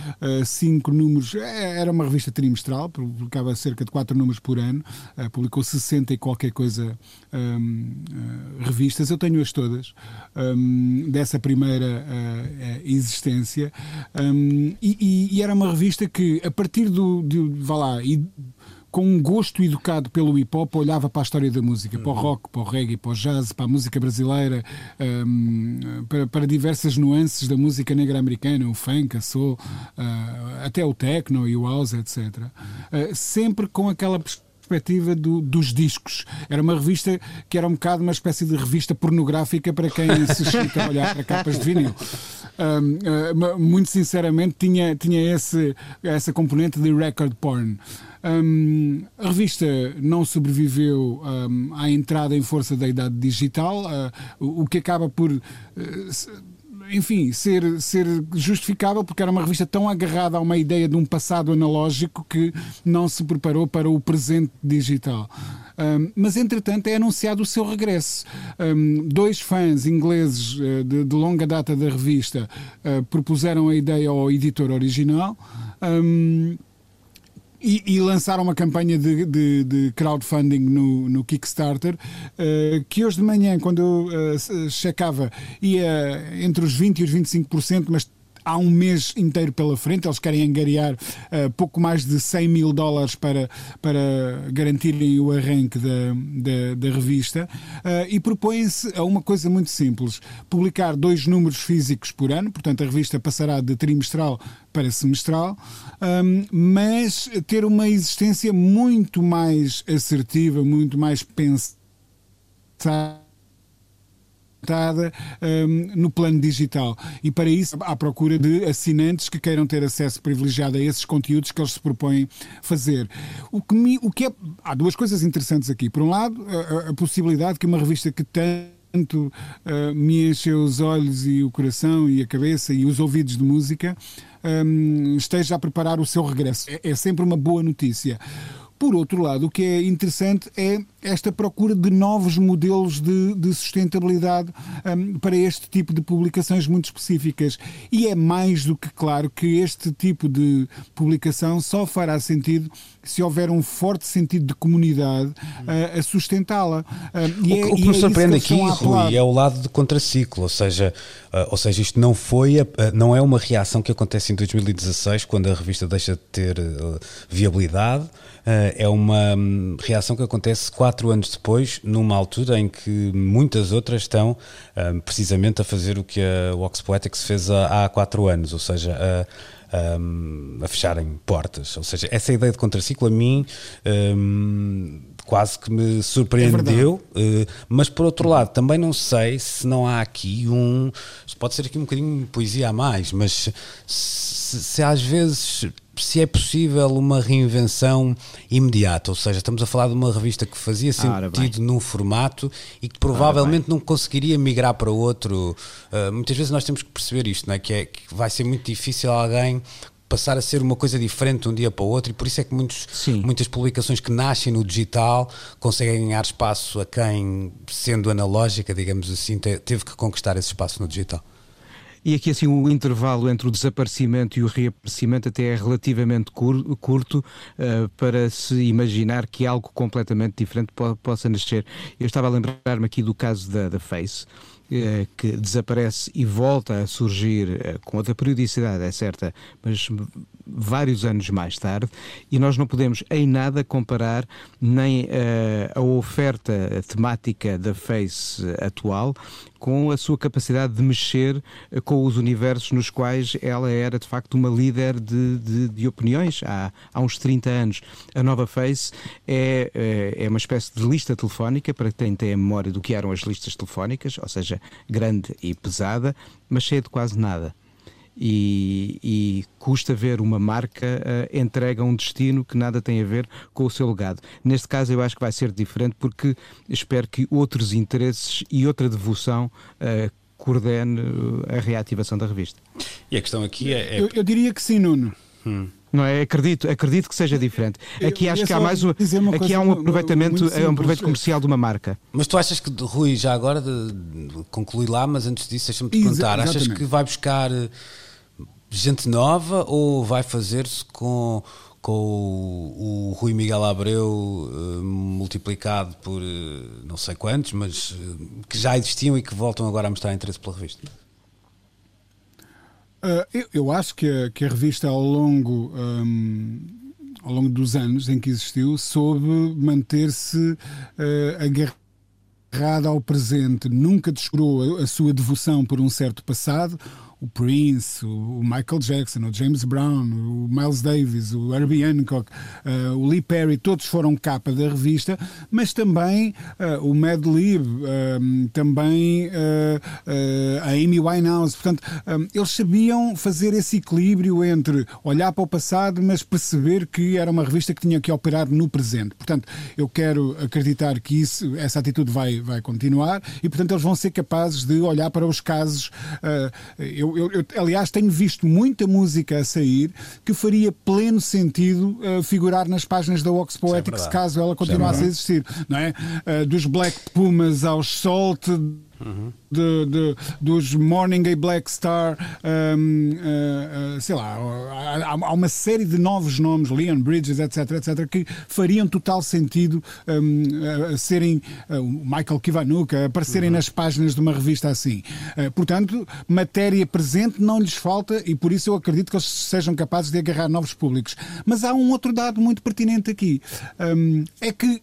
5 uh, números. É, era uma revista trimestral, publicava cerca de 4 números por ano. Uh, publicou 60 e qualquer coisa um, uh, revistas. Eu tenho-as todas um, dessa primeira existência. Um, e, e, era uma revista que, a partir do. De, vá lá, e com um gosto educado pelo hip hop, olhava para a história da música, uhum. para o uhum. rock, para o reggae, para o jazz, para a música brasileira, um, para, para, diversas nuances da música negra americana, o funk, a soul, uh, até o techno e o house, etc. Uh, sempre com aquela perspectiva do, dos discos. Era uma revista que era um bocado uma espécie de revista pornográfica para quem se explica a olhar para capas de vinil. Um, uh, muito sinceramente, tinha, tinha esse, essa componente de record porn. Um, a revista não sobreviveu um, à entrada em força da idade digital, uh, o, o, que acaba por. Uh, enfim, ser, ser justificável porque era uma revista tão agarrada a uma ideia de um passado analógico que não se preparou para o presente digital. Um, mas, entretanto, é anunciado o seu regresso. Um, dois fãs ingleses uh, de, de, longa data da revista uh, propuseram a ideia ao editor original. Um, e, e, lançaram uma campanha de, de, de crowdfunding no, no Kickstarter, uh, que hoje de manhã, quando eu uh, checava, ia entre os 20% e os 25%, mas há um mês inteiro pela frente. Eles querem angariar uh, pouco mais de 100 mil dólares para, para garantirem o arranque da, da, da revista uh, e propõem-se a uma coisa muito simples: publicar dois números físicos por ano, portanto, a revista passará de trimestral para semestral, um, mas ter uma existência muito mais assertiva, muito mais pensada um, no plano digital. E para isso, à procura de assinantes que queiram ter acesso privilegiado a esses conteúdos que eles se propõem fazer. O que, me, o que é. Há duas coisas interessantes aqui. Por um lado, a, a possibilidade que uma revista que tem tanto uh, me encheu os olhos e o coração e a cabeça e os ouvidos de música um, esteja a preparar o seu regresso. É, é sempre uma boa notícia. Por outro lado, o que é interessante é esta procura de novos modelos de, de sustentabilidade um, para este tipo de publicações muito específicas. E é mais do que claro que este tipo de publicação só fará sentido se houver um forte sentido de comunidade uh, a sustentá-la.
Uh, o, é, o, que me é surpreende aqui, Rui, é o lado de contraciclo, ou seja, uh, ou seja, isto não foi, a, não é uma reação que acontece em 2016 quando a revista deixa de ter viabilidade. É uma um, reação que acontece quatro anos depois, numa altura em que muitas outras estão um, precisamente a fazer o que a Vox Poetics fez há, há quatro anos, ou seja, a um, a fecharem portas. Ou seja, essa ideia de contraciclo a mim um, quase que me surpreendeu, é mas por outro lado também não sei se não há aqui um. Pode ser aqui um bocadinho poesia a mais, mas se, se às vezes se é possível uma reinvenção imediata, ou seja, estamos a falar de uma revista que fazia sentido num formato e que provavelmente não conseguiria migrar para outro. Uh, muitas vezes nós temos que perceber isto, não é? Que, é? que vai ser muito difícil alguém passar a ser uma coisa diferente de um dia para o outro e por isso é que muitos, muitas publicações que nascem no digital conseguem ganhar espaço a quem, sendo analógica, digamos assim, teve que conquistar esse espaço no digital.
E aqui assim o intervalo entre o desaparecimento e o reaparecimento até é relativamente cur curto uh, para se imaginar que algo completamente diferente po possa nascer. Eu estava a lembrar-me aqui do caso da, da Face que desaparece e volta a surgir eh, com outra periodicidade, é certa, mas vários anos mais tarde, e nós não podemos em nada comparar nem uh, a oferta temática da Face atual com a sua capacidade de mexer com os universos nos quais ela era de facto uma líder de, de, de opiniões há, há uns 30 anos. A nova Face é, é uma espécie de lista telefónica, para quem tem a memória do que eram as listas telefónicas, ou seja, grande e pesada, mas cheia de quase nada. E, e, custa ver uma marca uh, entrega um destino que nada tem a ver com o seu legado. Neste caso, eu acho que vai ser diferente porque espero que outros interesses e outra devoção uh, coordene a reativação da revista.
E a questão aqui é.
é... Eu, eu, diria que sim, Nuno.
Hum. Não é? Acredito, acredito que seja diferente. Aqui eu, acho que há mais um, aqui há um aproveitamento, é um proveito comercial de uma marca.
Mas tu achas que, Rui, já agora de, de concluir lá, mas antes disso, deixa-me te perguntar, achas que vai buscar eh, gente nova ou vai fazer-se com, com o, o, Rui Miguel Abreu uh, multiplicado por uh, não sei quantos, mas uh, que já existiam e que voltam agora a mostrar interesse pela revista?
Uh, eu, eu, acho que a, que a revista, ao longo, um, ao longo dos anos em que existiu, soube manter-se uh, agarrada ao presente, nunca descurou a, a sua devoção por um certo passado o Prince, o Michael Jackson, o James Brown, o Miles Davis, o Herbie Hancock, uh, o Lee Perry, todos foram capa da revista, mas também uh, o Mad Lib, uh, também a Amy Winehouse. Portanto, um, eles sabiam fazer esse equilíbrio entre olhar para o passado, mas perceber que era uma revista que tinha que operar no presente. Portanto, eu quero acreditar que isso, essa atitude vai, vai continuar e, portanto, eles vão ser capazes de olhar para os casos. eu eu, eu, aliás, tenho visto muita música a sair que faria pleno sentido uh, figurar nas páginas da Vox Poetics é caso ela continuasse é a existir. Não é? Uh, dos Black Pumas aos Salt Uhum. De, de, dos Morning a Black Star, um, uh, uh, sei lá, há, há, uma série de novos nomes, Leon Bridges, etc, etc, que fariam total sentido um, serem, uh, Michael Kivanuka, aparecerem uhum. nas páginas de uma revista assim. Uh, portanto, matéria presente não lhes falta e por isso eu acredito que eles sejam capazes de agarrar novos públicos. Mas há um outro dado muito pertinente aqui: um, é que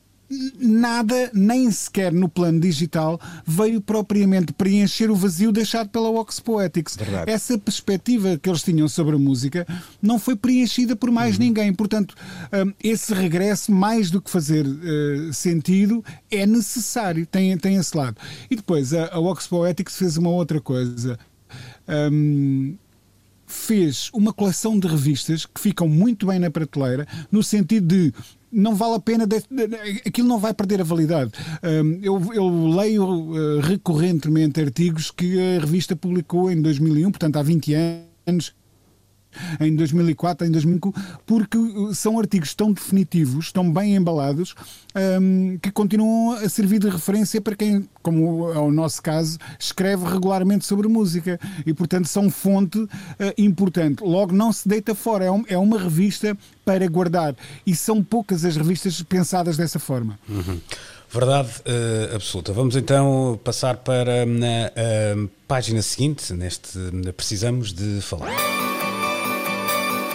nada, nem sequer no plano digital, veio propriamente preencher o vazio deixado pela Vox Poetics. Verdade. Essa perspectiva que eles tinham sobre a música não foi preenchida por mais uhum. ninguém. Portanto, um, esse regresso, mais do que fazer uh, sentido, é necessário, tem, tem esse lado. E depois, a, a Vox Poetics fez uma outra coisa. Um, fez uma coleção de revistas que ficam muito bem na prateleira, no sentido de não vale a pena, de, de, aquilo não vai perder a validade. Um, eu, eu, leio uh, recorrentemente artigos que a revista publicou em 2001, portanto há 20 anos, em 2004, em 2005, porque são artigos tão definitivos, tão bem embalados, um, que continuam a servir de referência para quem, como é o nosso caso, escreve regularmente sobre música e, portanto, são fonte uh, importante. Logo, não se deita fora, é, um, é, uma revista para guardar e são poucas as revistas pensadas dessa forma.
Uhum. Verdade uh, absoluta. Vamos então passar para a uh, página seguinte, neste Precisamos de Falar.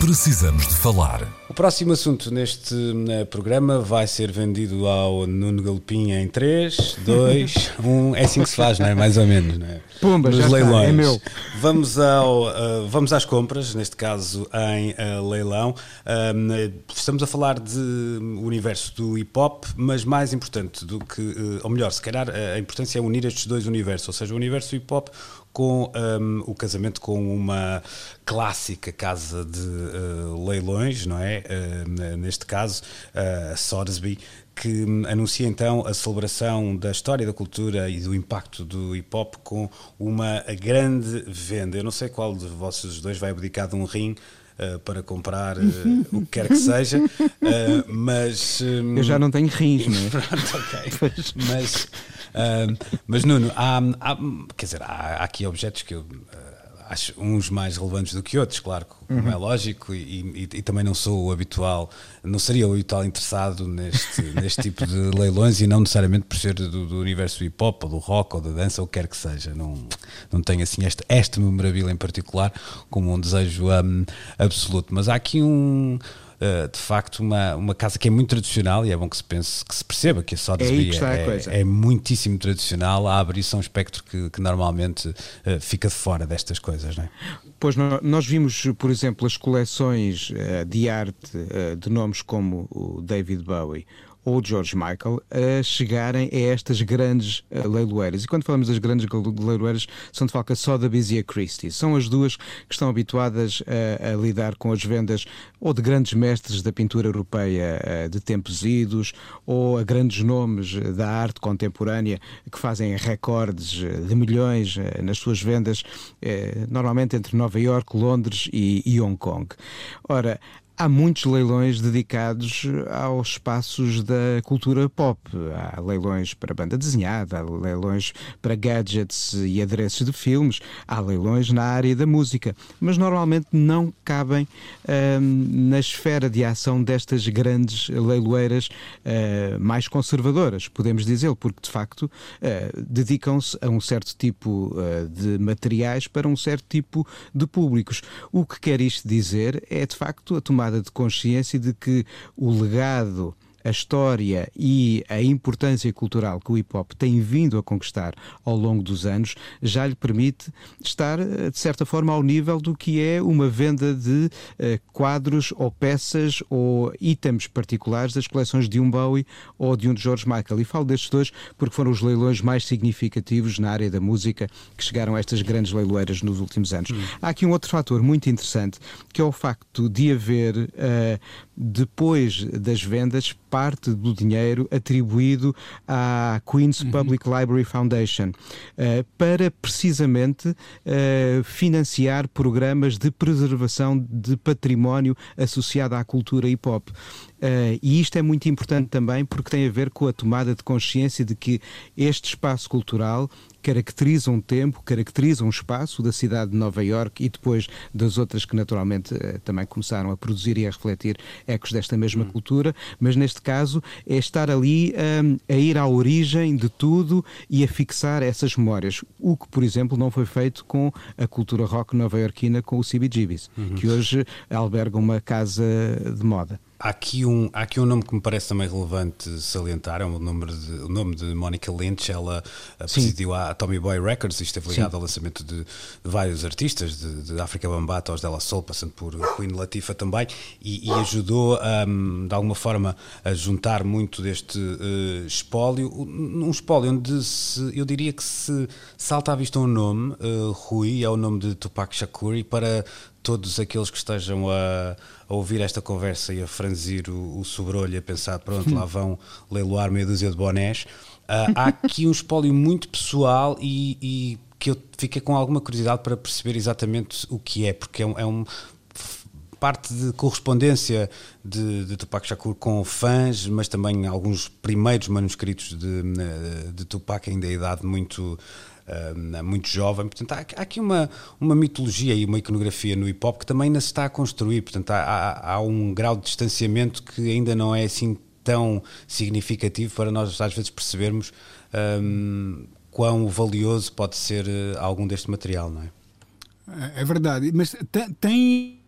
Precisamos de falar.
O próximo assunto neste uh, programa vai ser vendido ao Nuno Galpim em 3, 2, 1. É assim que se faz, não é? Mais ou menos, não é?
Pumba, Nos leilões. Está, é meu.
Vamos, ao, uh, vamos às compras, neste caso em uh, leilão. estamos a falar de universo do hip hop, mas mais importante do que, ou melhor, se calhar a importância é unir estes dois universos, ou seja, o universo do hip hop com um, o casamento com uma clássica casa de uh, leilões, não é? Uh, neste caso, uh, a Sotheby's, que um, anuncia então a celebração da história da cultura e do impacto do hip hop com uma grande venda. Eu não sei qual de vocês dois vai abdicar de um rim. Uh, para comprar uh, o que quer que seja, uh, mas.
Um... Eu já não tenho rins, não é?
Pronto, ok. mas Uh, mas Nuno, há, há, quer dizer, há, há, aqui objetos que eu uh, acho uns mais relevantes do que outros, claro, como uhum. é lógico, e, e, e, também não sou o habitual, não seria o habitual interessado neste, neste tipo de leilões e não necessariamente por ser do, do, universo hip hop, ou do rock, ou da dança, ou quer que seja. Não, não tenho assim este, este memorabilia em particular como um desejo um, absoluto, mas há aqui um uh, de facto uma, uma casa que é muito tradicional e é bom que se pense, que se perceba que a Sotheby's é, é, é, muitíssimo tradicional, abre isso a um espectro que, que normalmente uh, fica de fora destas coisas, não é?
Pois nós vimos, por exemplo, as coleções uh, de arte de nomes como o David Bowie ou George Michael a chegarem a estas grandes uh, leiloeiras. E quando falamos das grandes leiloeiras, são de facto a Sotheby's e a Christie's. São as duas que estão habituadas a, a lidar com as vendas ou de grandes mestres da pintura europeia uh, de tempos idos, ou a grandes nomes da arte contemporânea que fazem recordes eh, de milhões nas suas vendas, normalmente entre Nova York, Londres e, e Hong Kong. Ora, Há muitos leilões dedicados aos espaços da cultura pop. Há leilões para banda desenhada, há leilões para gadgets e adereços de filmes, há leilões na área da música, mas normalmente não cabem hum, na esfera de ação destas grandes leiloeiras uh, mais conservadoras, podemos dizer, porque de facto uh, dedicam-se a um certo tipo uh, de materiais para um certo tipo de públicos. O que quer isto dizer é de facto a tomada tomada de consciência de que o legado a história e a importância cultural que o hip hop tem vindo a conquistar ao longo dos anos já lhe permite estar, eh, de certa forma, ao nível do que é uma venda de uh, quadros ou peças ou itens particulares das coleções de um Bowie ou de um de George Michael. E falo destes dois porque foram os leilões mais significativos na área da música que chegaram a estas grandes leiloeiras nos últimos anos. Hum. Há aqui um outro fator muito interessante que é o facto de haver, uh, depois das vendas, parte do dinheiro atribuído à Queen's uhum. Public Library Foundation uh, para precisamente uh, financiar programas de preservação de património associado à cultura hip hop. Uh, e isto é muito importante também porque tem a ver com a tomada de consciência de que este espaço cultural caracteriza um tempo, caracteriza um espaço da cidade de Nova Iorque e depois das outras que naturalmente uh, também começaram a produzir e a refletir ecos desta mesma hum. cultura, mas neste caso é estar ali um, a ir à origem de tudo e a fixar essas memórias, o que por exemplo não foi feito com a cultura rock nova-iorquina com o CBGBs, uhum. que hoje alberga uma casa de moda.
Há aqui, um, há aqui um nome que me parece também relevante salientar, é o nome de, o nome de Monica Lynch, ela eh, presidiu a Tommy Boy Records e esteve ligada ao lançamento de, de, vários artistas, de, de África Bambata aos Della Soul, passando por Queen Latifah também, e, e ajudou um, de alguma forma a juntar muito deste uh, espólio, um espólio onde se, eu diria que se salta à vista um nome, uh, Rui, é o nome de Tupac Shakur, e para todos aqueles que estejam a, a, ouvir esta conversa e a franzir o, o sobrolho a pensar, pronto, lá vão leiloar meia dúzia de bonés. Uh, há aqui um espólio muito pessoal e, e, que eu fiquei com alguma curiosidade para perceber exatamente o que é, porque é um, é um parte de correspondência de, de Tupac Shakur com fãs, mas também alguns primeiros manuscritos de, de Tupac ainda em idade muito uh, muito jovem. Portanto, há, há, aqui uma, uma mitologia e uma iconografia no hip hop que também ainda se está a construir. Portanto, há, há, há um grau de distanciamento que ainda não é assim tão significativo para nós às vezes percebermos um, quão valioso pode ser uh, algum deste material, não é?
É verdade, mas tem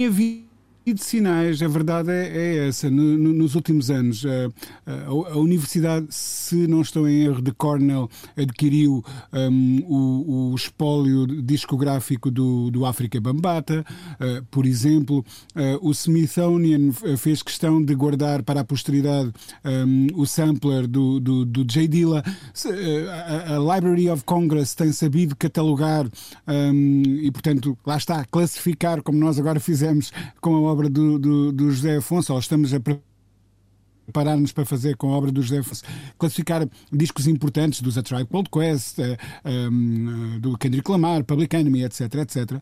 havido de sinais, a verdade é, é essa. No, no, nos últimos anos, a, a, a, Universidade, se não estou em erro, de Cornell adquiriu um, o, o, espólio discográfico do, do África Bambata. Uh, por exemplo, uh, o Smithsonian fez questão de guardar para a posteridade um, o sampler do, do, do J. Dilla. Uh, a, Library of Congress tem sabido catalogar um, e, portanto, lá está, classificar, como nós agora fizemos com a obra do, do, do José Afonso, ou estamos a preparar-nos para fazer com a obra do José Afonso, classificar discos importantes dos A Tribe Called Quest, um, do Kendrick Lamar, Public Enemy, etc, etc.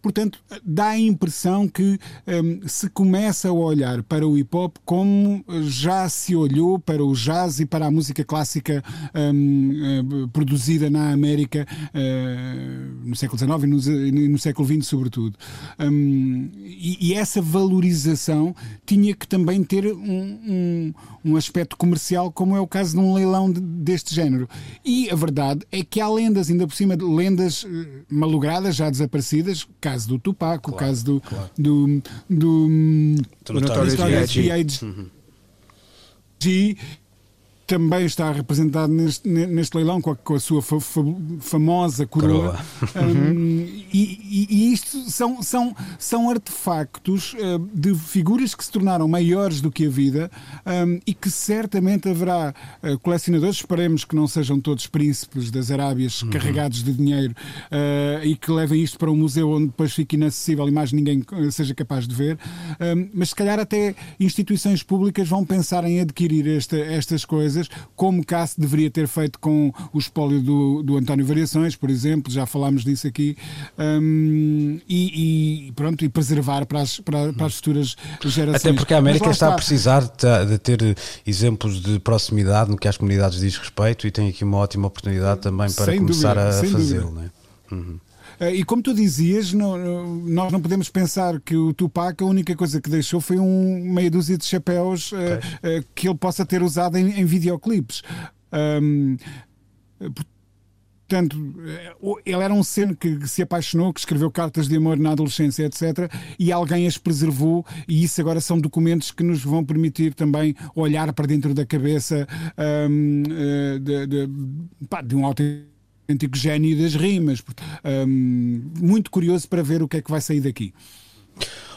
Portanto, dá a impressão que um, se começa a olhar para o hip hop como já se olhou para o jazz e para a música clássica um, uh, produzida na América uh, no século XIX e no, no século XX, sobretudo. E, e, essa valorização tinha que também ter um, um um, aspecto comercial, como é o caso de um leilão de, deste género. E a verdade é que há lendas, ainda por cima, de lendas uh, malogradas, já desaparecidas, caso do Tupac, claro, o caso do, claro. do, do, do, do Notorious B.I.G. Também está representado neste, neste leilão com a, com a sua fa, fa, famosa coroa. coroa. Um, e, e, isto são, são, são artefactos uh, de figuras que se tornaram maiores do que a vida um, e que certamente haverá uh, colecionadores, esperemos que não sejam todos príncipes das Arábias uhum. carregados de dinheiro uh, e que levem isto para um museu onde depois fique inacessível e mais ninguém seja capaz de ver. Um, mas se calhar até instituições públicas vão pensar em adquirir esta, estas coisas coisas, como cá se deveria ter feito com o espólio do, do António Variações, por exemplo, já falámos disso aqui, um, e, e, pronto, e preservar para as, para, para as futuras gerações.
Até porque a América está, está, a precisar de, de, ter exemplos de proximidade no que às comunidades diz respeito e tem aqui uma ótima oportunidade também para sem começar dúvida, a fazê-lo. Né?
Uhum. Eh, e como tu dizias, não, nós não podemos pensar que o Tupac, a única coisa que deixou foi um meia dúzia de chapéus uh, que ele possa ter usado em, em videoclipes. Um, Portanto, ele era um ser que se apaixonou, que escreveu cartas de amor na adolescência, etc. E alguém as preservou, e isso agora são documentos que nos vão permitir também olhar para dentro da cabeça um, de, de, de um autêntico autêntico gênio das rimas. Um, muito curioso para ver o que é que vai sair daqui.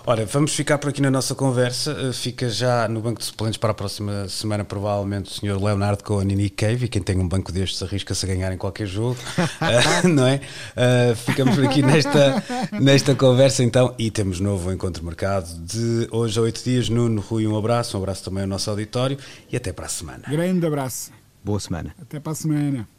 Ora, vamos ficar por aqui na nossa conversa. Uh, fica já no banco de suplentes para a próxima semana, provavelmente, o Sr. Leonardo com a Nini Cave. E quem tem um banco destes arrisca-se a ganhar em qualquer jogo, uh, não é? Uh, ficamos por aqui nesta, nesta conversa então. E temos novo encontro marcado de hoje a oito dias. Nuno, Rui, um abraço. Um abraço também ao nosso auditório e até para a semana.
Grande abraço.
Boa semana.
Até para a semana.